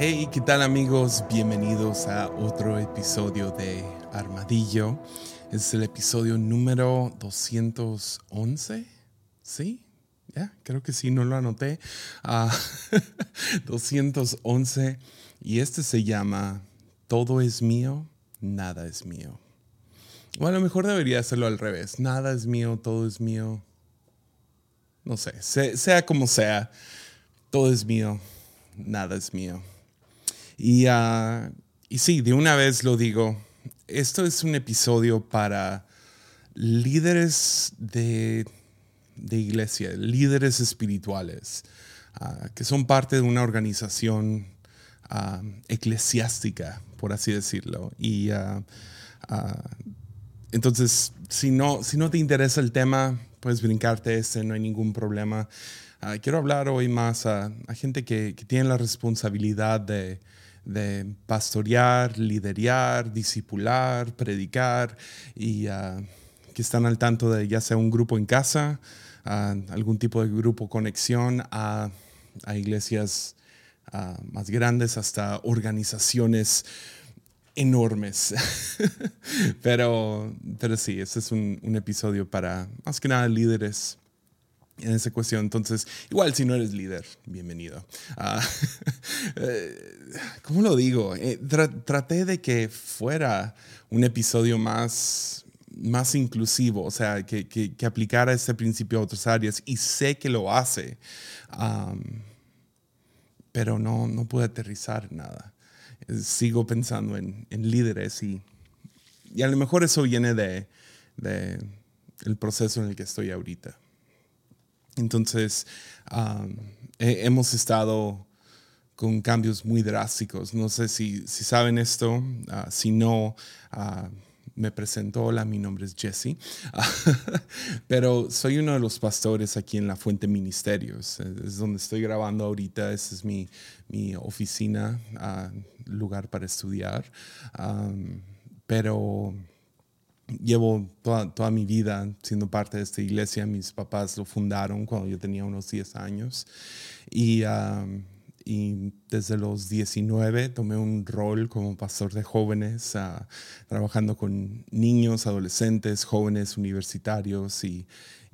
Hey, ¿qué tal amigos? Bienvenidos a otro episodio de Armadillo. Es el episodio número 211. ¿Sí? Ya, creo que sí, no lo anoté. 211. Ah, y este se llama Todo es mío, nada es mío. O a lo mejor debería hacerlo al revés. Nada es mío, todo es mío. No sé, sea como sea, todo es mío, nada es mío. Ah, y, sí, de una vez lo digo, esto es un episodio para líderes de, iglesia, líderes espirituales, ah, que son parte de una organización ah, eclesiástica, por así decirlo. Y entonces, si no, si no te interesa el tema, puedes brincarte este, no hay ningún problema. quiero hablar hoy más a, gente que, tiene la responsabilidad de, de pastorear, liderar, discipular, predicar y ah, que están al tanto de ya sea un grupo en casa, ah, algún tipo de grupo conexión a, iglesias ah, más grandes, hasta organizaciones enormes. pero, sí, este es un, un episodio para más que nada líderes en esa cuestión. Entonces, igual si no eres líder, bienvenido. Uh, ¿Cómo lo digo? Eh, traté de que fuera un episodio más, más inclusivo, o sea, que, que, aplicara este principio a otras áreas y sé que lo hace, pero no, no pude aterrizar nada. Sigo pensando en, en líderes y, y, a lo mejor eso viene de, de el proceso en el que estoy ahorita. Entonces, hemos estado con cambios muy drásticos. No sé si, saben esto, ah, si no, ah, me presento, hola, mi nombre es Jesse, pero soy uno de los pastores aquí en La Fuente Ministerios, es donde estoy grabando ahorita, esa es mi, oficina, ah, lugar para estudiar, pero llevo toda, mi vida siendo parte de esta iglesia. Mis papás lo fundaron cuando yo tenía unos 10 años. Y, y desde los 19 tomé un rol como pastor de jóvenes, uh, trabajando con niños, adolescentes, jóvenes universitarios. Y,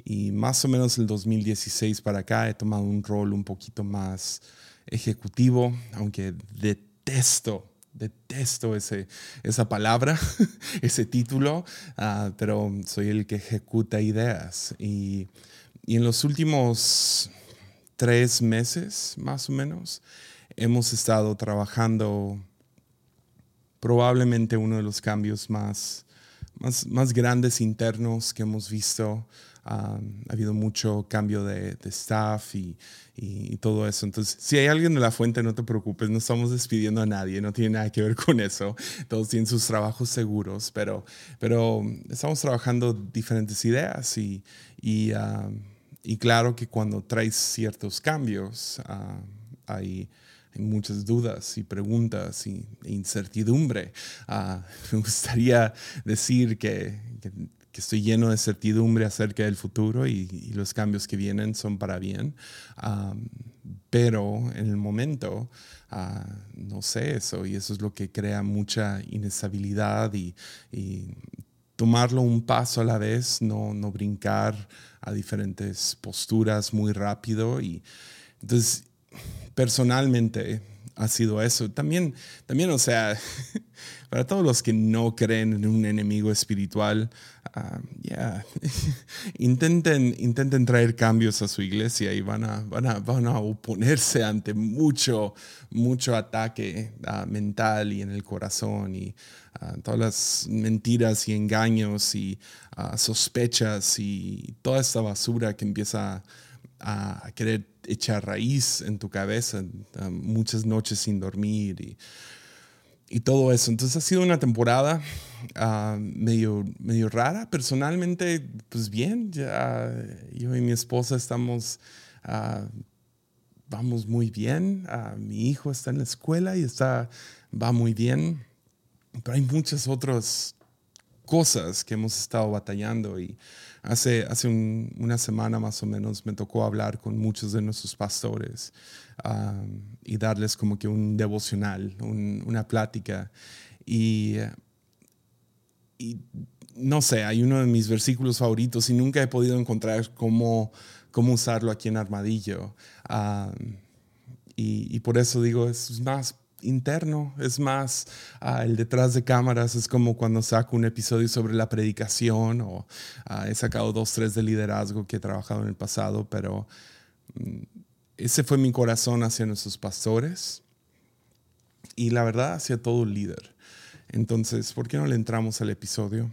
y más o menos el 2016 para acá he tomado un rol un poquito más ejecutivo, aunque detesto detesto ese, esa palabra, ese título, ah, pero soy el que ejecuta ideas. Y, y, en los últimos tres meses, más o menos, hemos estado trabajando probablemente uno de los cambios más, más, más grandes internos que hemos visto ha habido mucho cambio de, staff y, y, todo eso. Entonces, si hay alguien de la fuente, no te preocupes, no estamos despidiendo a nadie, no tiene nada que ver con eso. Todos tienen sus trabajos seguros, pero, pero estamos trabajando diferentes ideas y, y, y claro que cuando traes ciertos cambios, hay hay muchas dudas y preguntas y, e incertidumbre. Ah, me gustaría decir que, que estoy lleno de certidumbre acerca del futuro y, los cambios que vienen son para bien. pero en el momento ah, no sé eso y eso es lo que crea mucha inestabilidad y, tomarlo un paso a la vez, no, no brincar a diferentes posturas muy rápido. Y entonces, personalmente, ha sido eso. También, también o sea, para todos los que no creen en un enemigo espiritual, ya, intenten, intenten traer cambios a su iglesia y van a, van a, van a oponerse ante mucho, mucho ataque ah, mental y en el corazón y ah, todas las mentiras y engaños y sospechas y toda esta basura que empieza a querer echar raíz en tu cabeza, muchas noches sin dormir y, y, todo eso. Entonces ha sido una temporada ah, medio, medio rara. Personalmente, pues bien, yo y mi esposa estamos, uh, vamos muy bien. Uh, mi hijo está en la escuela y está, va muy bien. Pero hay muchos otros cosas que hemos estado batallando y hace, hace una semana más o menos me tocó hablar con muchos de nuestros pastores y darles como que un devocional, una plática y, y no sé, hay uno de mis versículos favoritos y nunca he podido encontrar cómo, cómo usarlo aquí en Armadillo. y, y, por eso digo, es más interno, es más ah, el detrás de cámaras, es como cuando saco un episodio sobre la predicación o ah, he sacado dos, tres de liderazgo que he trabajado en el pasado, pero mm, ese fue mi corazón hacia nuestros pastores y la verdad hacia todo líder. Entonces, ¿por qué no le entramos al episodio?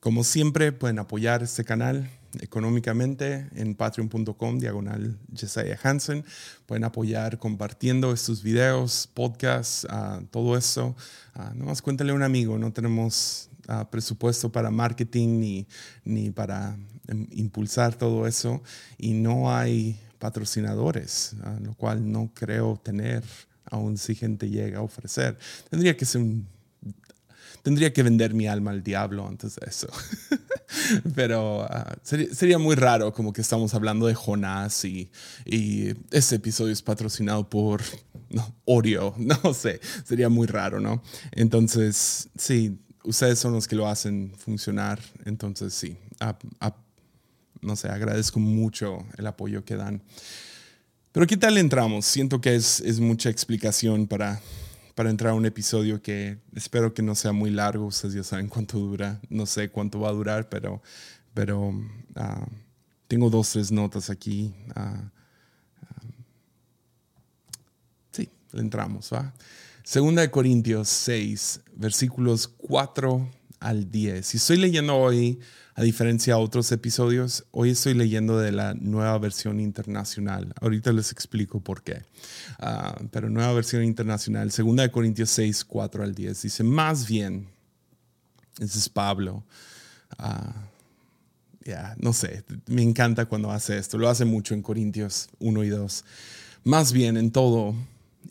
Como siempre, pueden apoyar este canal económicamente en patreon.com diagonal Jesiah Hansen. Pueden apoyar compartiendo estos videos, podcasts, uh, todo eso. Uh, nomás cuéntale a un amigo, no tenemos uh, presupuesto para marketing ni, ni para um, impulsar todo eso y no hay patrocinadores, lo cual no creo tener aún si gente llega a ofrecer. Tendría que ser un tendría que vender mi alma al diablo antes de eso. Pero ah, sería, muy raro como que estamos hablando de Jonás y, y este episodio es patrocinado por no, Oreo, no sé, sería muy raro, ¿no? Entonces, sí, ustedes son los que lo hacen funcionar, entonces sí, no sé, agradezco mucho el apoyo que dan. Pero ¿qué tal entramos? Siento que es, es mucha explicación para para entrar a un episodio que espero que no sea muy largo. Ustedes ya saben cuánto dura. No sé cuánto va a durar, pero, pero uh, tengo dos, tres notas aquí. Uh, sí, le entramos. ¿va? Segunda de Corintios 6, versículos 4 al 10. Y estoy leyendo hoy a diferencia de otros episodios, hoy estoy leyendo de la nueva versión internacional. Ahorita les explico por qué. Ah, pero nueva versión internacional, 2 Corintios 6, 4 al 10, dice, más bien, ese es Pablo. Ya, no sé, me encanta cuando hace esto. Lo hace mucho en Corintios 1 y 2. Más bien, en todo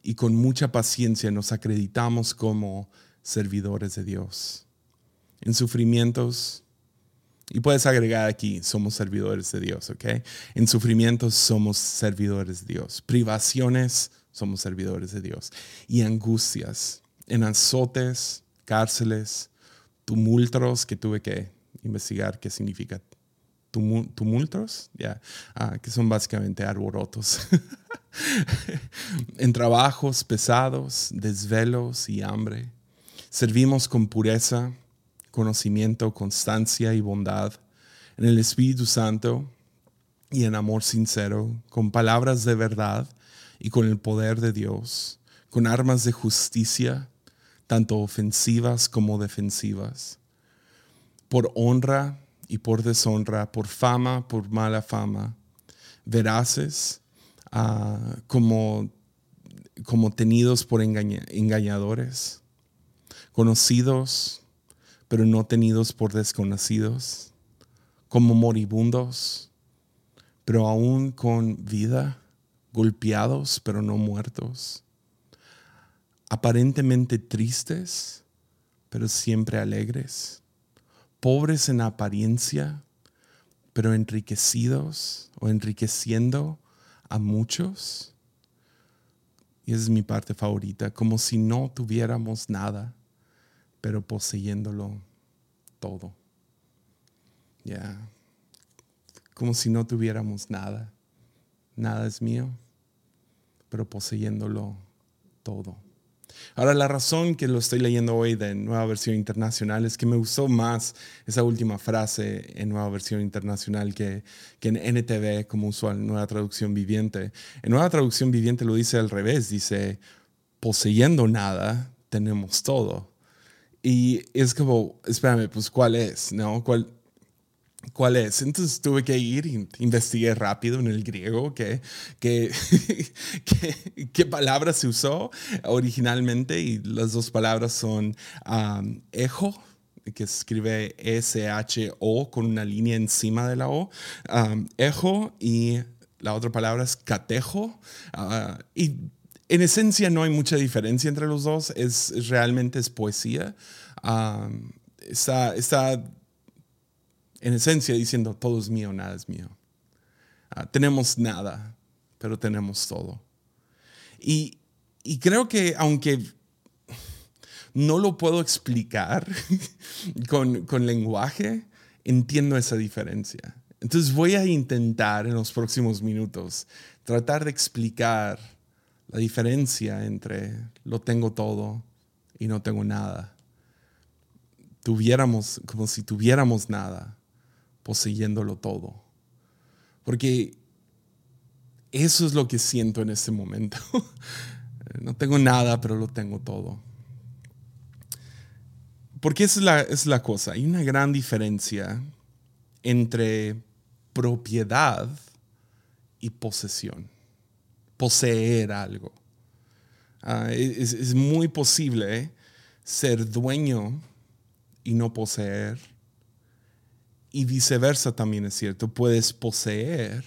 y con mucha paciencia nos acreditamos como servidores de Dios. En sufrimientos y puedes agregar aquí, somos servidores de Dios, ¿ok? En sufrimientos somos servidores de Dios. Privaciones, somos servidores de Dios. Y angustias, en azotes, cárceles, tumultos, que tuve que investigar qué significa tumultos, ya, ah, que son básicamente arborotos. en trabajos pesados, desvelos y hambre. Servimos con pureza conocimiento, constancia y bondad, en el Espíritu Santo y en amor sincero, con palabras de verdad y con el poder de Dios, con armas de justicia, tanto ofensivas como defensivas, por honra y por deshonra, por fama, por mala fama, veraces ah, como, como tenidos por engañadores, conocidos pero no tenidos por desconocidos, como moribundos, pero aún con vida, golpeados, pero no muertos, aparentemente tristes, pero siempre alegres, pobres en apariencia, pero enriquecidos o enriqueciendo a muchos. Y esa es mi parte favorita, como si no tuviéramos nada pero poseyéndolo todo. Ya, como si no tuviéramos nada. Nada es mío, pero poseyéndolo todo. Ahora, la razón que lo estoy leyendo hoy de Nueva Versión Internacional es que me gustó más esa última frase en Nueva Versión Internacional que, que en NTV, como usual, Nueva Traducción Viviente. En Nueva Traducción Viviente lo dice al revés, dice, poseyendo nada, tenemos todo. Y es como, espérame, pues ¿cuál es? ¿No? ¿Cuál, cuál es? Entonces tuve que ir y investigué rápido en el griego qué, qué, qué, palabra se usó originalmente y las dos palabras son um, ejo, que se escribe S-H-O con una línea encima de la O, um, ejo y la otra palabra es catejo. Uh, y en esencia no hay mucha diferencia entre los dos, es, realmente es poesía. está, está en esencia diciendo, todo es mío, nada es mío. Ah, tenemos nada, pero tenemos todo. Y, y creo que aunque no lo puedo explicar con, con lenguaje, entiendo esa diferencia. Entonces voy a intentar en los próximos minutos tratar de explicar la diferencia entre lo tengo todo y no tengo nada. Tuviéramos, como si tuviéramos nada, poseyéndolo todo. Porque eso es lo que siento en este momento. no tengo nada, pero lo tengo todo. Porque esa es la, es la cosa. Hay una gran diferencia entre propiedad y posesión. Poseer algo. Ah, es, es, muy posible ser dueño y no poseer. Y viceversa también es cierto. Puedes poseer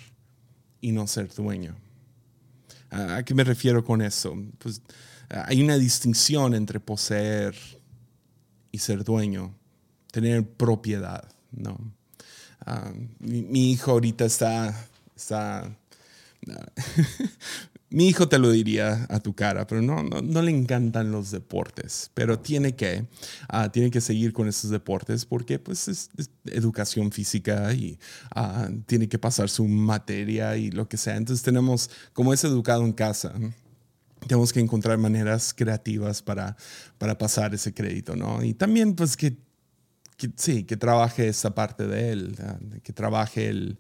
y no ser dueño. Ah, ¿A qué me refiero con eso? Pues hay una distinción entre poseer y ser dueño, tener propiedad, ¿no? Ah, mi, hijo ahorita está, está mi hijo te lo diría a tu cara, pero no, no, le encantan los deportes, pero tiene que, ah, tiene que seguir con esos deportes porque pues es, educación física y ah, tiene que pasar su materia y lo que sea. Entonces tenemos, como es educado en casa, tenemos que encontrar maneras creativas para, para pasar ese crédito, ¿no? Y también, pues, que, sí, que trabaje esa parte de él, que trabaje el,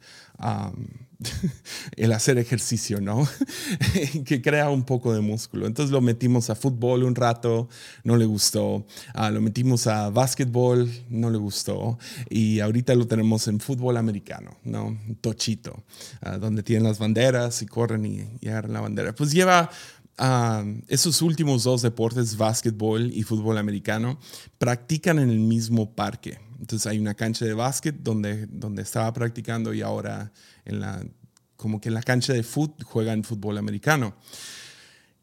el hacer ejercicio, ¿no? que crea un poco de músculo. Entonces lo metimos a fútbol un rato, no le gustó. Ah, lo metimos a básquetbol, no le gustó. Y ahorita lo tenemos en fútbol americano, ¿no? Tochito, ah, donde tienen las banderas y corren y, y agarran la bandera. Pues lleva esos últimos dos deportes, básquetbol y fútbol americano, practican en el mismo parque. Entonces hay una cancha de básquet donde, donde estaba practicando y ahora en la, como que en la cancha de fútbol juegan fútbol americano.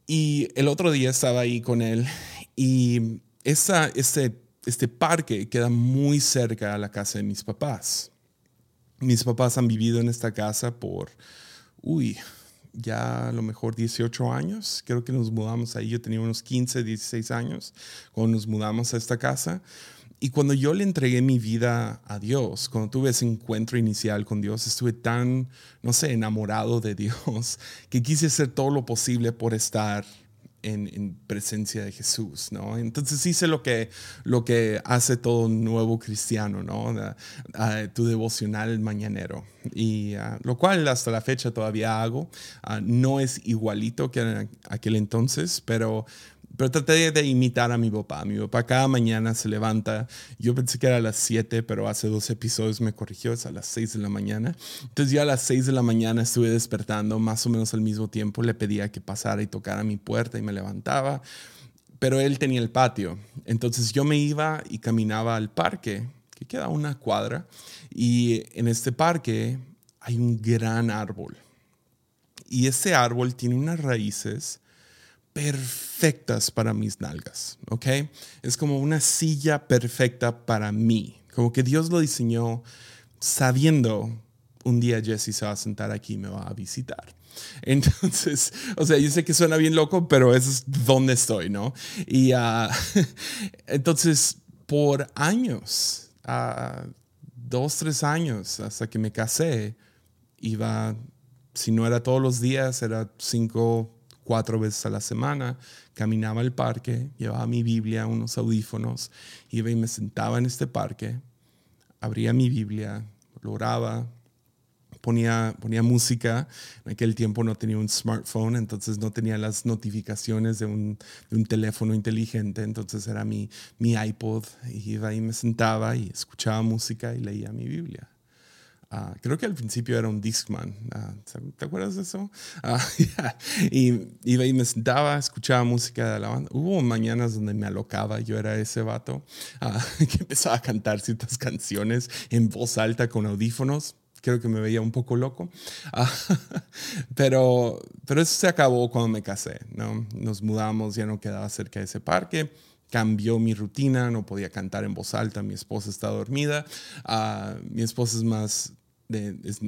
Y el otro día estaba ahí con él y esa, este, este parque queda muy cerca a la casa de mis papás. Mis papás han vivido en esta casa por, uy, ya a lo mejor 18 años. Creo que nos mudamos ahí. Yo tenía unos 15, 16 años cuando nos mudamos a esta casa. Y cuando yo le entregué mi vida a Dios, cuando tuve ese encuentro inicial con Dios, estuve tan, no sé, enamorado de Dios que quise hacer todo lo posible por estar en, presencia de Jesús, ¿no? Entonces hice lo que, lo que hace todo nuevo cristiano, ¿no? tu devocional mañanero. Y ah, lo cual hasta la fecha todavía hago. Ah, no es igualito que en aquel entonces, pero pero traté de imitar a mi papá. Mi papá cada mañana se levanta. Yo pensé que era a las 7, pero hace dos episodios me corrigió, es a las 6 de la mañana. Entonces ya a las 6 de la mañana estuve despertando más o menos al mismo tiempo. Le pedía que pasara y tocara mi puerta y me levantaba. Pero él tenía el patio. Entonces yo me iba y caminaba al parque, que queda una cuadra. Y en este parque hay un gran árbol. Y ese árbol tiene unas raíces perfectas para mis nalgas, ¿ok? Es como una silla perfecta para mí, como que Dios lo diseñó sabiendo un día Jesse se va a sentar aquí y me va a visitar. Entonces, o sea, yo sé que suena bien loco, pero eso es donde estoy, ¿no? Y uh, entonces, por años, uh, dos, tres años, hasta que me casé, iba, si no era todos los días, era cinco, cuatro veces a la semana, caminaba al parque, llevaba mi Biblia, unos audífonos, iba y me sentaba en este parque, abría mi Biblia, lo oraba, ponía, ponía música. En aquel tiempo no tenía un smartphone, entonces no tenía las notificaciones de un, de un teléfono inteligente, entonces era mi, mi iPod, y iba y me sentaba y escuchaba música y leía mi Biblia. Ah, creo que al principio era un Discman. Ah, ¿Te acuerdas de eso? Ah, y iba y me sentaba, escuchaba música de la banda. Hubo mañanas donde me alocaba, yo era ese vato que empezaba a cantar ciertas canciones en voz alta con audífonos. Creo que me veía un poco loco. pero, pero eso se acabó cuando me casé. ¿no? Nos mudamos, ya no quedaba cerca de ese parque cambió mi rutina, no podía cantar en voz alta, mi esposa está dormida, ah, mi esposa es más es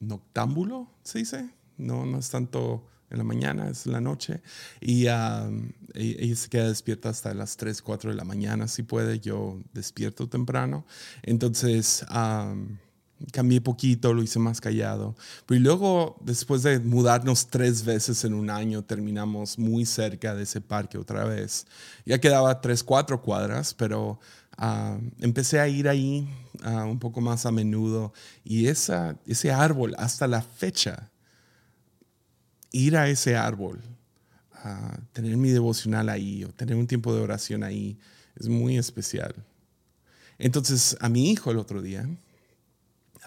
noctámbulo, se dice, no, no es tanto en la mañana, es en la noche. Y ella, se queda despierta hasta las 3, 4 de la mañana, si puede. Yo despierto temprano. Entonces, cambié poquito, lo hice más callado. Pero luego, después de mudarnos tres veces en un año, terminamos muy cerca de ese parque otra vez. Ya quedaba 3, 4 cuadras, pero empecé a ir ahí un poco más a menudo. Y esa, ese árbol, hasta la fecha, ir a ese árbol, a tener mi devocional ahí o tener un tiempo de oración ahí, es muy especial. Entonces a mi hijo el otro día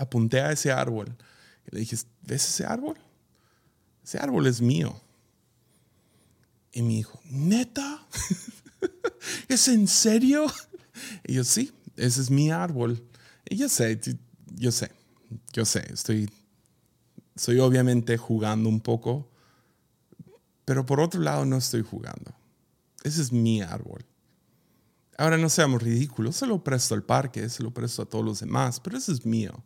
apunté a ese árbol y le dije, ¿ves ese árbol? Ese árbol es mío. Y mi hijo, ¿neta? ¿Es en serio? Y yo, sí, ese es mi árbol. Y yo sé, yo sé, yo sé, estoy, estoy obviamente jugando un poco pero por otro lado, no estoy jugando. Ese es mi árbol. Ahora no seamos ridículos, se lo presto al parque, se lo presto a todos los demás, pero ese es mío.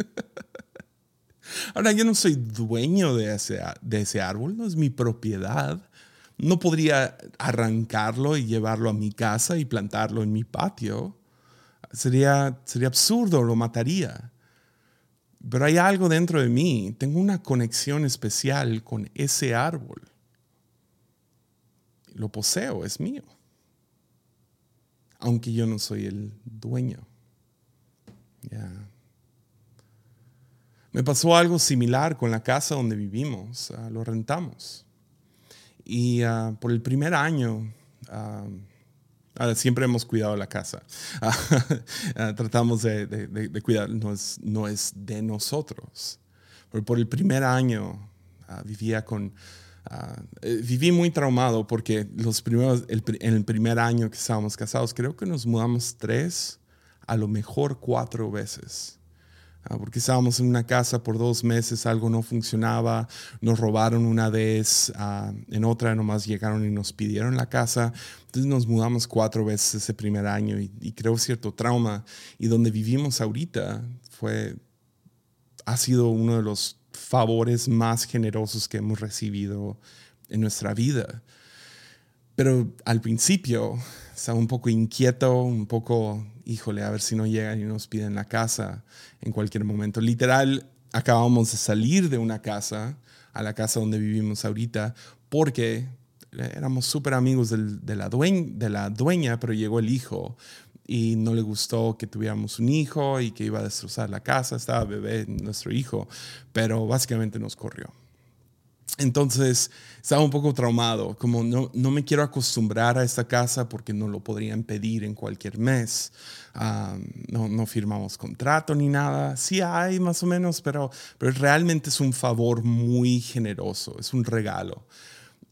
Ahora yo no soy dueño de ese, de ese árbol, no es mi propiedad. No podría arrancarlo y llevarlo a mi casa y plantarlo en mi patio. Sería, sería absurdo, lo mataría. Pero hay algo dentro de mí, tengo una conexión especial con ese árbol lo poseo, es mío. Aunque yo no soy el dueño. Me pasó algo similar con la casa donde vivimos. Ah, lo rentamos. Y ah, por el primer año, ah, siempre hemos cuidado la casa. tratamos de, cuidar, no es, es de nosotros. Pero por el primer año vivía con eh, viví muy traumado porque los primeros, en el primer año que estábamos casados, creo que nos mudamos tres, a lo mejor cuatro veces. Ah, porque estábamos en una casa por dos meses, algo no funcionaba, nos robaron una vez, ah, en otra nomás llegaron y nos pidieron la casa. Entonces nos mudamos cuatro veces ese primer año y, y creo cierto trauma. Y donde vivimos ahorita fue, ha sido uno de los favores más generosos que hemos recibido en nuestra vida. Pero al principio estaba un poco inquieto, un poco, híjole, a ver si no llegan y nos piden la casa en cualquier momento. Literal, acabamos de salir de una casa a la casa donde vivimos ahorita porque éramos súper amigos de, la de la dueña, pero llegó el hijo y no le gustó que tuviéramos un hijo y que iba a destrozar la casa, estaba bebé nuestro hijo, pero básicamente nos corrió. Entonces estaba un poco traumado, como no, no me quiero acostumbrar a esta casa porque no lo podrían pedir en cualquier mes. no, no, firmamos contrato ni nada. Sí hay más o menos, pero, pero realmente es un favor muy generoso, es un regalo.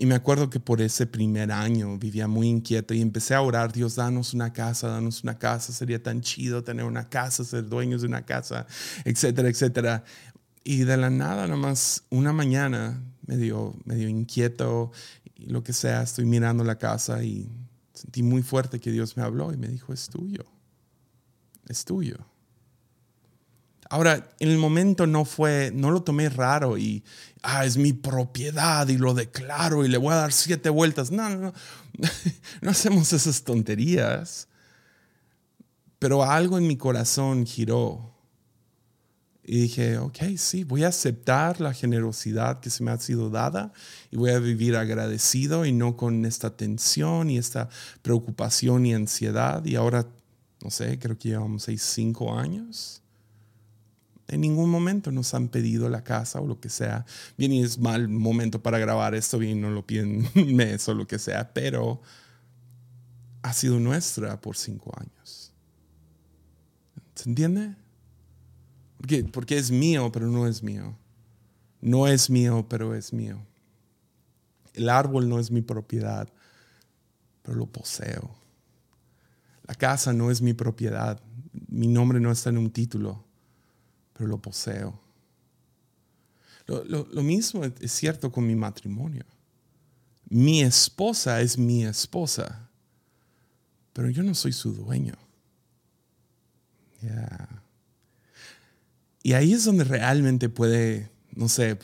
Y me acuerdo que por ese primer año vivía muy inquieto y empecé a orar, Dios, danos una casa, danos una casa, sería tan chido tener una casa, ser dueños de una casa, etcétera, etcétera. Y de la nada, nomás una mañana, medio, medio inquieto, y lo que sea, estoy mirando la casa y sentí muy fuerte que Dios me habló y me dijo, es tuyo, es tuyo. Ahora, en el momento no fue, no lo tomé raro y, ah, es mi propiedad y lo declaro y le voy a dar siete vueltas. No, no, no, no hacemos esas tonterías. Pero algo en mi corazón giró y dije, ok, sí, voy a aceptar la generosidad que se me ha sido dada y voy a vivir agradecido y no con esta tensión y esta preocupación y ansiedad. Y ahora, no sé, creo que llevamos seis, cinco años en ningún momento nos han pedido la casa o lo que sea. Bien, y es mal momento para grabar esto, bien, no lo piden mes o lo que sea, pero ha sido nuestra por cinco años. ¿Se entiende? Porque, porque es mío, pero no es mío. No es mío, pero es mío. El árbol no es mi propiedad, pero lo poseo. La casa no es mi propiedad. Mi nombre no está en un título pero lo poseo. Lo, mismo es cierto con mi matrimonio. Mi esposa es mi esposa, pero yo no soy su dueño. Y ahí es donde realmente puede, no sé,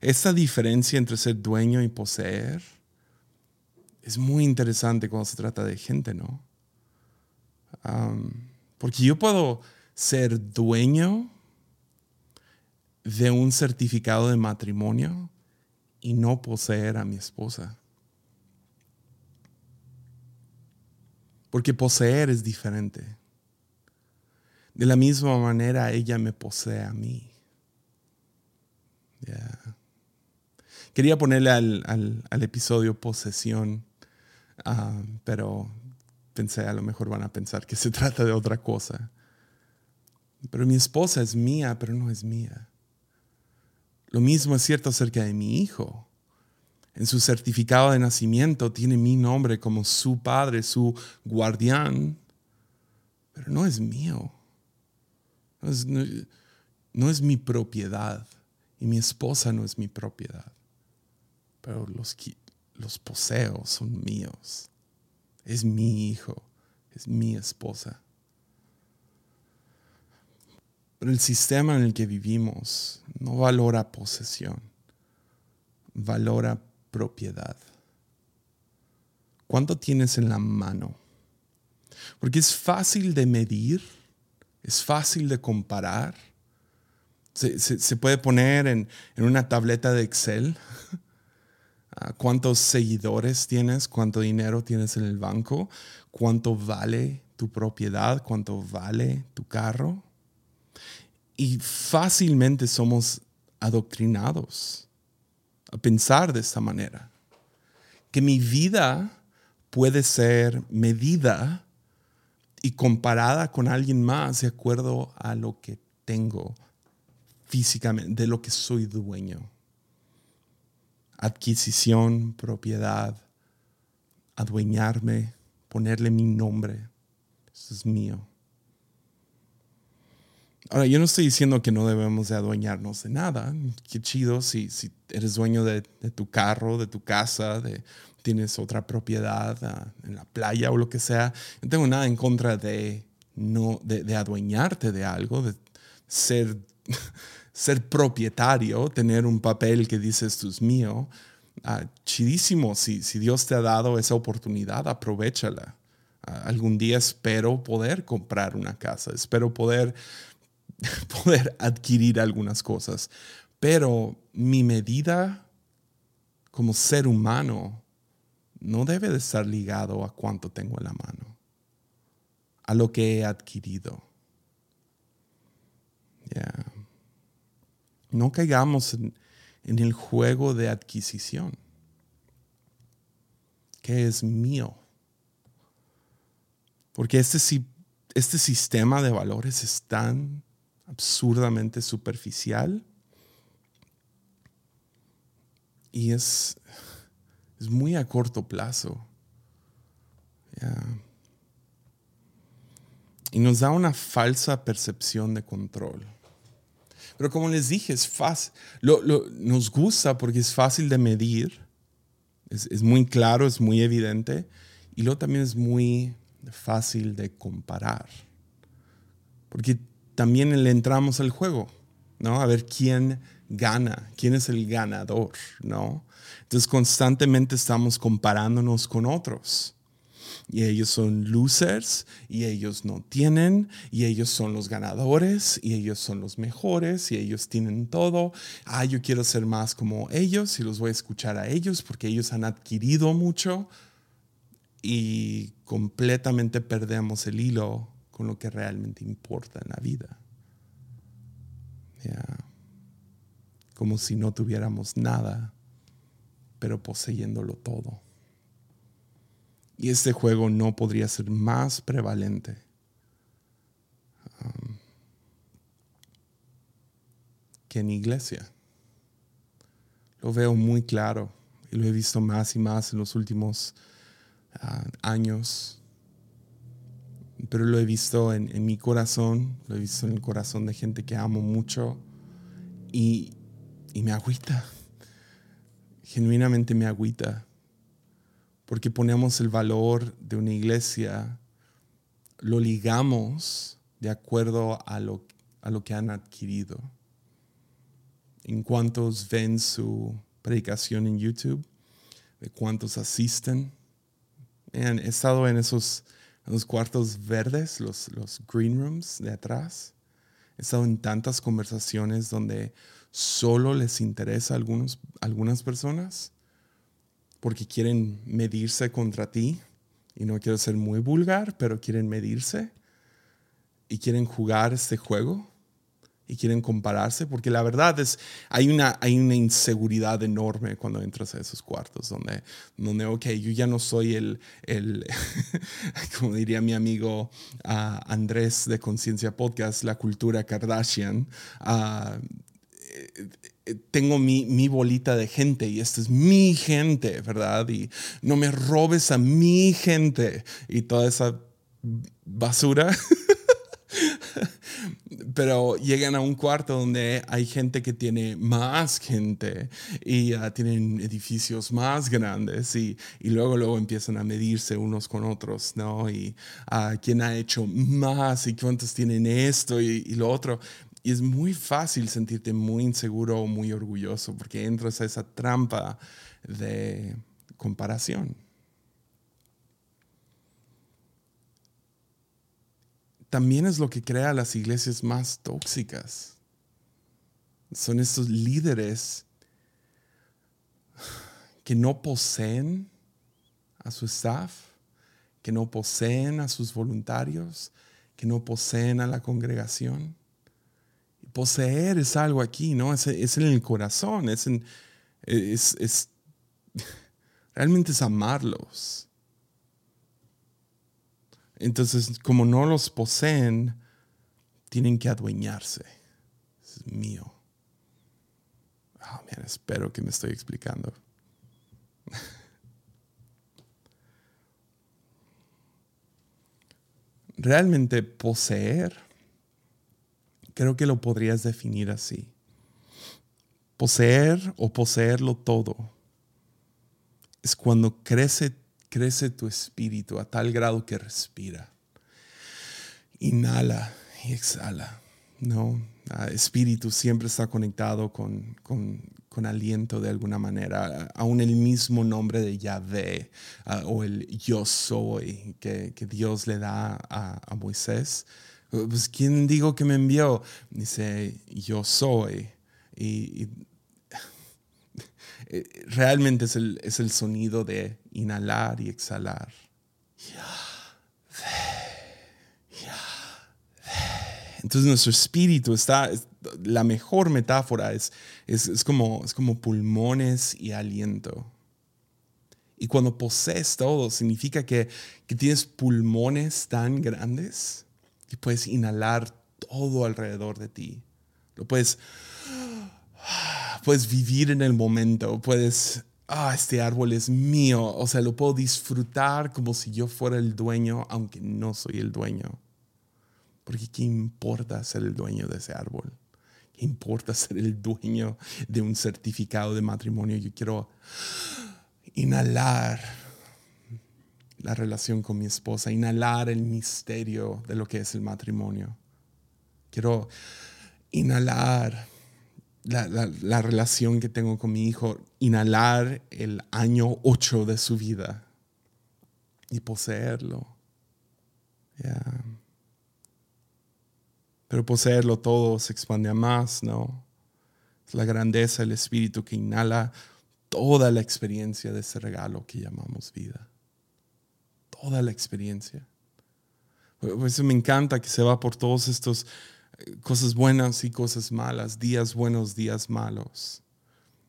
esta diferencia entre ser dueño y poseer es muy interesante cuando se trata de gente, ¿no? porque yo puedo ser dueño de un certificado de matrimonio y no poseer a mi esposa. Porque poseer es diferente. De la misma manera ella me posee a mí. Quería ponerle al, episodio posesión, ah, pero pensé a lo mejor van a pensar que se trata de otra cosa. Pero mi esposa es mía, pero no es mía. Lo mismo es cierto acerca de mi hijo. En su certificado de nacimiento tiene mi nombre como su padre, su guardián, pero no es mío. No es, mi propiedad y mi esposa no es mi propiedad. Pero los, los poseo son míos. Es mi hijo, es mi esposa. Pero el sistema en el que vivimos no valora posesión, valora propiedad. ¿Cuánto tienes en la mano? Porque es fácil de medir, es fácil de comparar. Se, puede poner en, en, una tableta de Excel ah, cuántos seguidores tienes, cuánto dinero tienes en el banco, cuánto vale tu propiedad, cuánto vale tu carro. Y fácilmente somos adoctrinados a pensar de esta manera. Que mi vida puede ser medida y comparada con alguien más de acuerdo a lo que tengo físicamente, de lo que soy dueño. Adquisición, propiedad, adueñarme, ponerle mi nombre. Eso es mío. Ahora, yo no estoy diciendo que no debemos de adueñarnos de nada. Qué chido si, si eres dueño de, tu carro, de tu casa, de, tienes otra propiedad ah, en la playa o lo que sea. No tengo nada en contra de, no, de, adueñarte de algo, de ser, ser propietario, tener un papel que dice esto es mío. Ah, chidísimo, si, si Dios te ha dado esa oportunidad, aprovechala. Ah, algún día espero poder comprar una casa, espero poder poder adquirir algunas cosas. Pero mi medida como ser humano no debe de estar ligado a cuánto tengo en la mano, a lo que he adquirido. No caigamos en, el juego de adquisición, que es mío. Porque este, este sistema de valores es tan absurdamente superficial y es, es muy a corto plazo. Y nos da una falsa percepción de control. Pero como les dije, es fácil. nos gusta porque es fácil de medir. Es, es, muy claro, es muy evidente. Y luego también es muy fácil de comparar. Porque también le entramos al juego, ¿no? A ver quién gana, quién es el ganador, ¿no? Entonces constantemente estamos comparándonos con otros. Y ellos son losers, y ellos no tienen, y ellos son los ganadores, y ellos son los mejores, y ellos tienen todo. Ah, yo quiero ser más como ellos, y los voy a escuchar a ellos porque ellos han adquirido mucho. Y completamente perdemos el hilo con lo que realmente importa en la vida. Como si no tuviéramos nada, pero poseyéndolo todo. Y este juego no podría ser más prevalente. Que en iglesia. Lo veo muy claro y lo he visto más y más en los últimos uh, años pero lo he visto en, mi corazón, lo he visto en el corazón de gente que amo mucho y, y me agüita, genuinamente me agüita, porque ponemos el valor de una iglesia lo ligamos de acuerdo a lo, a lo que han adquirido. En cuántos ven su predicación en YouTube, de cuántos asisten. he estado en esos, los cuartos verdes, los, los green rooms de atrás. He estado en tantas conversaciones donde solo les interesa a algunos, algunas personas porque quieren medirse contra ti. Y no quiero ser muy vulgar, pero quieren medirse y quieren jugar este juego y quieren compararse, porque la verdad es, hay una, hay una inseguridad enorme cuando entras a esos cuartos, donde, donde ok, yo ya no soy el, el como diría mi amigo uh, Andrés de Conciencia Podcast, la cultura Kardashian. Uh, tengo mi, mi, bolita de gente y esta es mi gente, ¿verdad? Y no me robes a mi gente y toda esa basura. Pero llegan a un cuarto donde hay gente que tiene más gente y tienen edificios más grandes y, y, luego luego empiezan a medirse unos con otros, ¿no? Y a quién ha hecho más y cuántos tienen esto y, y lo otro. Y es muy fácil sentirte muy inseguro o muy orgulloso porque entras a esa trampa de comparación. También es lo que crea las iglesias más tóxicas. Son estos líderes que no poseen a su staff, que no poseen a sus voluntarios, que no poseen a la congregación poseer es algo aquí, ¿no? Es, en el corazón, es, es, realmente es amarlos. Entonces, como no los poseen, tienen que adueñarse. Es mío. Oh, espero que me estoy explicando. Realmente poseer Creo que lo podrías definir así. Poseer o poseerlo todo es cuando crece, crece tu espíritu a tal grado que respira. Inhala y exhala. No, espíritu siempre está conectado con, con, aliento de alguna manera. Aún el mismo nombre de Yahvé o el yo soy que, Dios le da a, a Moisés pues ¿quién digo que me envió? Dice, yo soy. Y, realmente es el, es el, sonido de inhalar y exhalar. Entonces nuestro espíritu está, la mejor metáfora es, es, es, como, es como pulmones y aliento. Y cuando posees todo, significa que, que tienes pulmones tan grandes y puedes inhalar todo alrededor de ti. Lo puedes, puedes vivir en el momento, puedes, ah, este árbol es mío, o sea, lo puedo disfrutar como si yo fuera el dueño, aunque no soy el dueño. Porque ¿qué importa ser el dueño de ese árbol? ¿Qué importa ser el dueño de un certificado de matrimonio? Yo quiero inhalar la relación con mi esposa, inhalar el misterio de lo que es el matrimonio. Quiero inhalar la, relación que tengo con mi hijo, inhalar el año 8 de su vida y poseerlo. Pero poseerlo todo se expande a más, ¿no? Es la grandeza del Espíritu que inhala toda la experiencia de ese regalo que llamamos vida toda la experiencia. Por eso me encanta que se va por todos estos eh, cosas buenas y cosas malas, días buenos, días malos.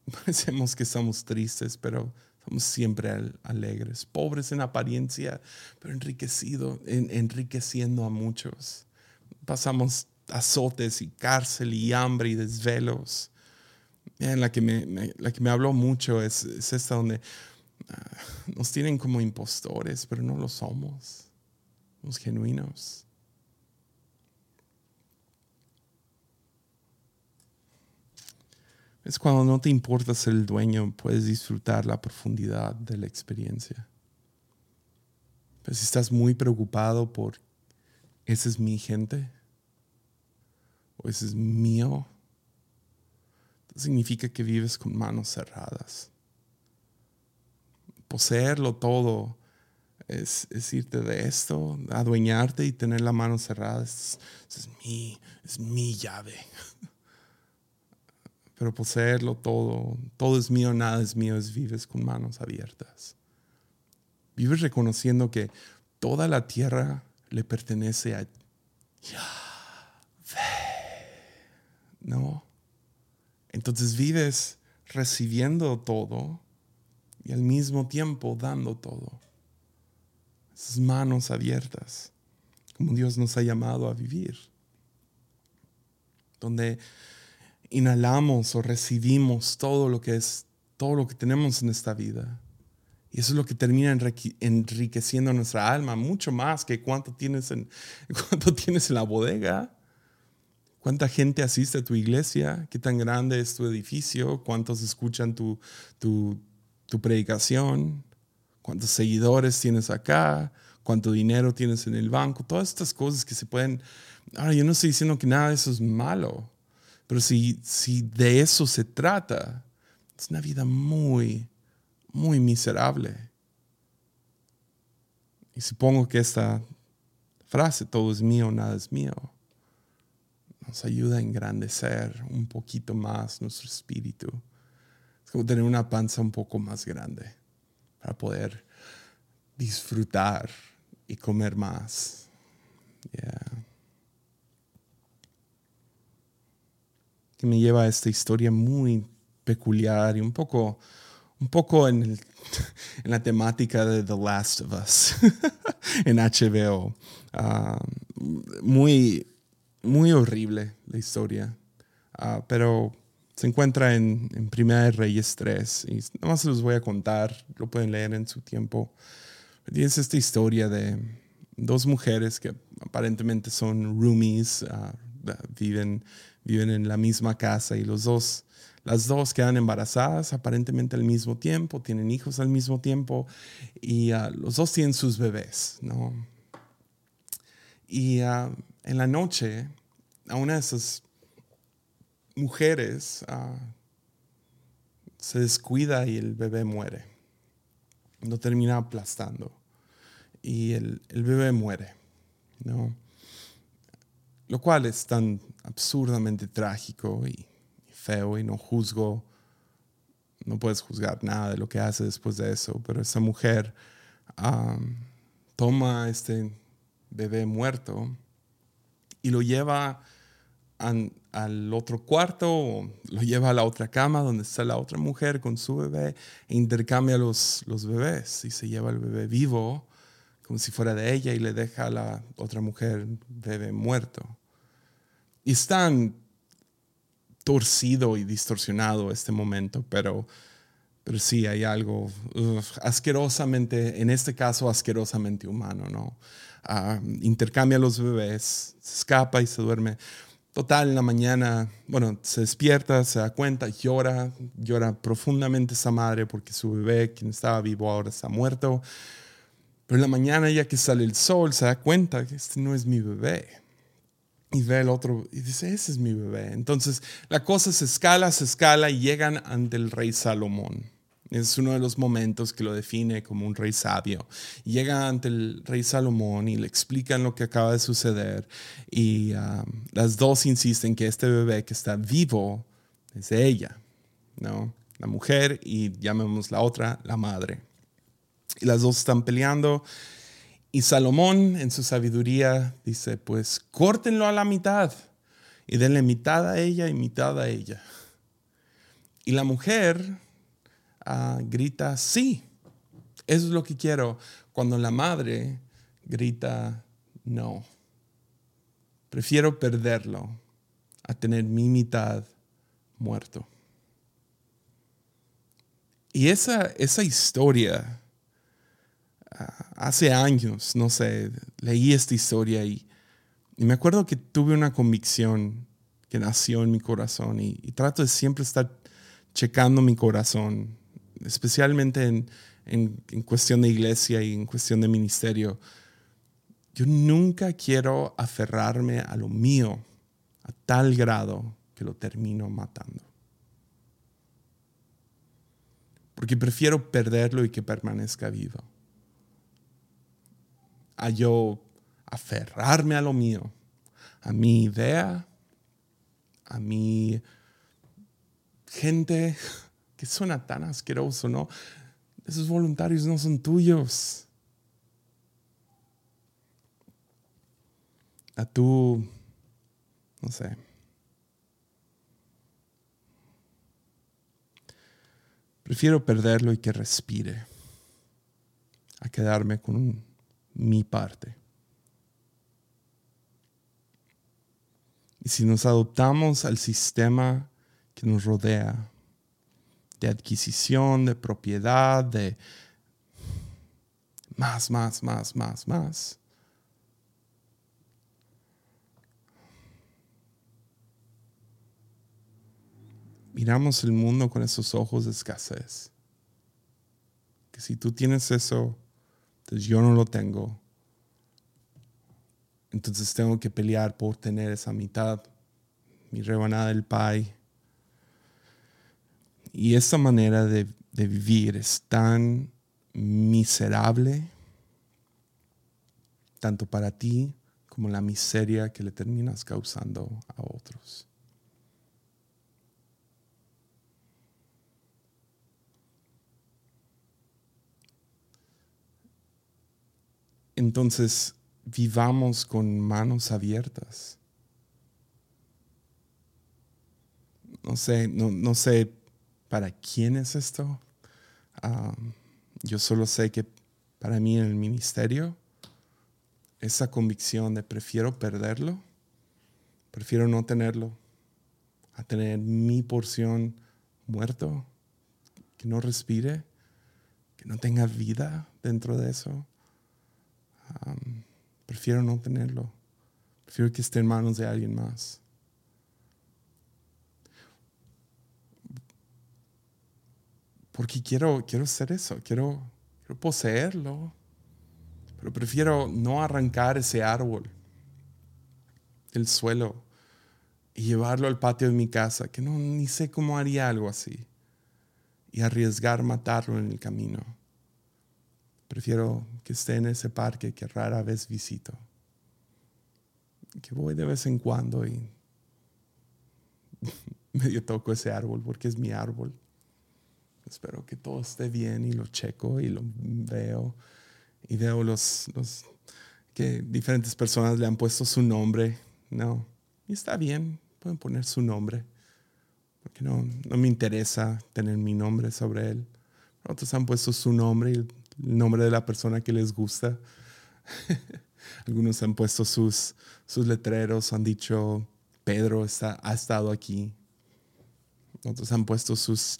Parecemos que estamos tristes, pero estamos siempre alegres, pobres en apariencia, pero enriquecido, enriqueciendo a muchos. Pasamos azotes y cárcel y hambre y desvelos. la, que me, la que me habló mucho es, es esta donde nos tienen como impostores, pero no lo somos. Somos genuinos. Es cuando no te importa ser el dueño, puedes disfrutar la profundidad de la experiencia. Pero si estás muy preocupado por ¿esa es mi gente? ¿O ese es mío? Significa que vives con manos cerradas. Poseerlo todo es, irte de esto, adueñarte y tener la mano cerrada. Es, es, mi, es mi llave. Pero poseerlo todo, todo es mío, nada es mío, es vives con manos abiertas. Vives reconociendo que toda la tierra le pertenece a Yahvé. ¿No? Entonces vives recibiendo todo y al mismo tiempo dando todo. Esas manos abiertas, como Dios nos ha llamado a vivir. Donde inhalamos o recibimos todo lo que es, todo lo que tenemos en esta vida. Y eso es lo que termina enriqueciendo nuestra alma, mucho más que cuánto tienes en, cuánto tienes en la bodega. ¿Cuánta gente asiste a tu iglesia? ¿Qué tan grande es tu edificio? ¿Cuántos escuchan tu, tu, tu predicación? ¿Cuántos seguidores tienes acá? ¿Cuánto dinero tienes en el banco? Todas estas cosas que se pueden... Ahora, yo no estoy diciendo que nada de eso es malo, pero si, si de eso se trata, es una vida muy, muy miserable. Y supongo que esta frase, todo es mío, nada es mío, nos ayuda a engrandecer un poquito más nuestro espíritu. Tener una panza un poco más grande para poder disfrutar y comer más. Que me lleva a esta historia muy peculiar y un poco, un poco en, en la temática de The Last of Us en HBO. Ah, muy, muy horrible la historia, ah, pero se encuentra en, en Primera de Reyes 3 y nada más se los voy a contar, lo pueden leer en su tiempo. Es esta historia de dos mujeres que aparentemente son roomies, ah, viven, viven en la misma casa y los dos, las dos quedan embarazadas aparentemente al mismo tiempo, tienen hijos al mismo tiempo y los dos tienen sus bebés, ¿no? Y en la noche, a una de esas mujeres ah, se descuida y el bebé muere. Lo termina aplastando. Y el, bebé muere. ¿no? Lo cual es tan absurdamente trágico y, feo y no juzgo. No puedes juzgar nada de lo que hace después de eso, pero esa mujer toma este bebé muerto y lo lleva al otro cuarto o lo lleva a la otra cama donde está la otra mujer con su bebé e intercambia los, los bebés y se lleva el bebé vivo como si fuera de ella y le deja a la otra mujer bebé muerto. Y es tan torcido y distorsionado este momento, pero, pero sí hay algo asquerosamente, en este caso asquerosamente humano, ¿no? Ah, intercambia los bebés, se escapa y se duerme. Total, en la mañana, bueno, se despierta, se da cuenta, llora, llora profundamente esa madre porque su bebé, quien estaba vivo ahora, está muerto. Pero en la mañana, ya que sale el sol, se da cuenta que este no es mi bebé. Y ve el otro y dice, ese es mi bebé. Entonces la cosa se escala, se escala y llegan ante el rey Salomón. Es uno de los momentos que lo define como un rey sabio. Llega ante el rey Salomón y le explican lo que acaba de suceder. Y um, las dos insisten que este bebé que está vivo es ella, ¿no? La mujer y llamemos la otra la madre. Y las dos están peleando. Y Salomón, en su sabiduría, dice, pues córtenlo a la mitad y denle mitad a ella y mitad a ella. Y la mujer Ah, grita sí. Eso es lo que quiero. Cuando la madre grita no. Prefiero perderlo a tener mi mitad muerto. Y esa, esa historia, ah, hace años, no sé, leí esta historia y, me acuerdo que tuve una convicción que nació en mi corazón y trato de siempre estar checando mi corazón especialmente en, en, cuestión de iglesia y en cuestión de ministerio. yo nunca quiero aferrarme a lo mío a tal grado que lo termino matando. Porque prefiero perderlo y que permanezca vivo. A yo aferrarme a lo mío, a mi idea, a mi gente que suena tan asqueroso, ¿no? Esos voluntarios no son tuyos. A tú, no sé. Prefiero perderlo y que respire a quedarme con mi parte. Y si nos adoptamos al sistema que nos rodea, de adquisición, de propiedad, de más, más, más, más, más, miramos el mundo con esos ojos de escasez. Que si tú tienes eso, entonces yo no lo tengo. Entonces tengo que pelear por tener esa mitad, mi rebanada del pie. Y esa manera de, de vivir es tan miserable, tanto para ti como la miseria que le terminas causando a otros. Entonces, vivamos con manos abiertas. No sé, no, sé para quién es esto. yo solo sé que para mí en el ministerio, esa convicción de prefiero perderlo, prefiero no tenerlo, a tener mi porción muerto, que no respire, que no tenga vida dentro de eso prefiero no tenerlo. Prefiero que esté en manos de alguien más. Porque quiero, quiero hacer eso, quiero, quiero poseerlo. Pero prefiero no arrancar ese árbol del suelo y llevarlo al patio de mi casa, que no ni sé cómo haría algo así, y arriesgar matarlo en el camino. Prefiero que esté en ese parque que rara vez visito. Que voy de vez en cuando y medio toco ese árbol porque es mi árbol. Espero que todo esté bien y lo checo y lo veo y veo los, los que diferentes personas le han puesto su nombre. No, y está bien, pueden poner su nombre, porque no, no me interesa tener mi nombre sobre él. Otros han puesto su nombre y el nombre de la persona que les gusta. Algunos han puesto sus, sus letreros, han dicho, Pedro está, ha estado aquí. Otros han puesto sus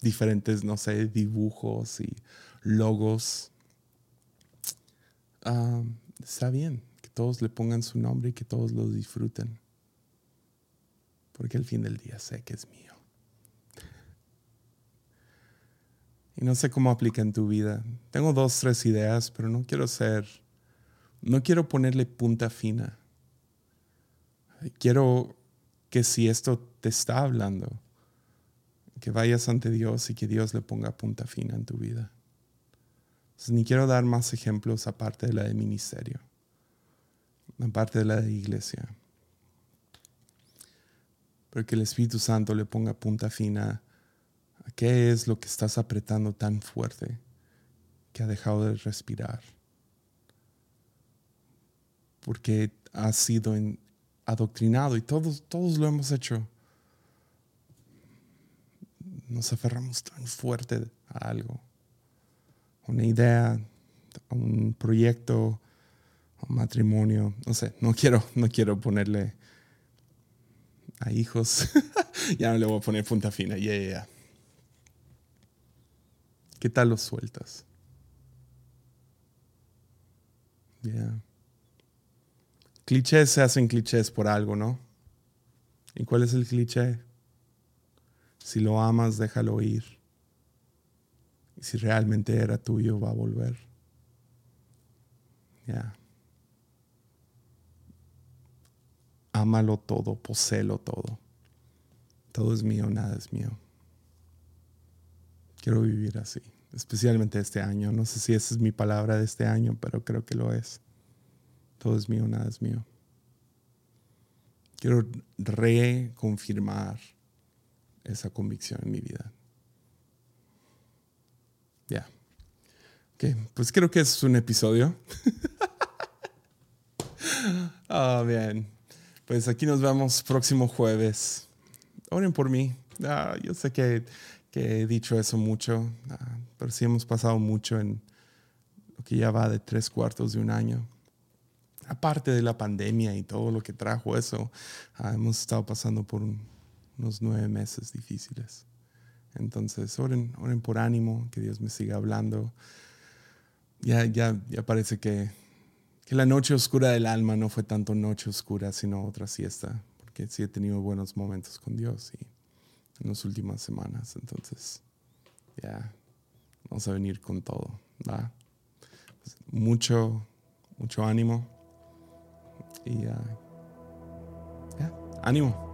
diferentes, no sé, dibujos y logos. Ah, está bien que todos le pongan su nombre y que todos lo disfruten. Porque al fin del día sé que es mío. Y no sé cómo aplica en tu vida. Tengo dos, tres ideas, pero no quiero ser, no quiero ponerle punta fina. Quiero que si esto te está hablando, que vayas ante Dios y que Dios le ponga punta fina en tu vida. ni quiero dar más ejemplos aparte de la de ministerio, aparte de la de iglesia. Pero que el Espíritu Santo le ponga punta fina ¿Qué es lo que estás apretando tan fuerte que ha dejado de respirar? Porque has sido adoctrinado y todos, todos lo hemos hecho. Nos aferramos tan fuerte a algo, una idea, a un proyecto, un matrimonio. No sé, no quiero, no quiero ponerle a hijos. ya no le voy a poner punta fina. Ya, ya, ya. ¿Qué tal los sueltas? Yeah. Clichés se hacen clichés por algo, ¿no? ¿Y cuál es el cliché? Si lo amas, déjalo ir. Y si realmente era tuyo, va a volver. Ya. Ámalo todo, poseelo todo. Todo es mío, nada es mío. Quiero vivir así, especialmente este año. No sé si esa es mi palabra de este año, pero creo que lo es. Todo es mío, nada es mío. Quiero reconfirmar esa convicción en mi vida. Ya. Ok, pues creo que es un episodio. oh, bien. Pues aquí nos vemos próximo jueves. Oren por mí. Ah, yo sé que, he dicho eso mucho, ah, pero sí hemos pasado mucho en lo que ya va de tres cuartos de un año. Aparte de la pandemia y todo lo que trajo eso, ah, hemos estado pasando por unos nueve meses difíciles. Entonces, oren, oren por ánimo, que Dios me siga hablando. Ya, ya, ya parece que que la noche oscura del alma no fue tanto noche oscura, sino otra siesta, porque sí he tenido buenos momentos con Dios y en las últimas semanas. Entonces, ya, vamos a venir con todo, ¿va? Pues, mucho, mucho ánimo y ya, ánimo.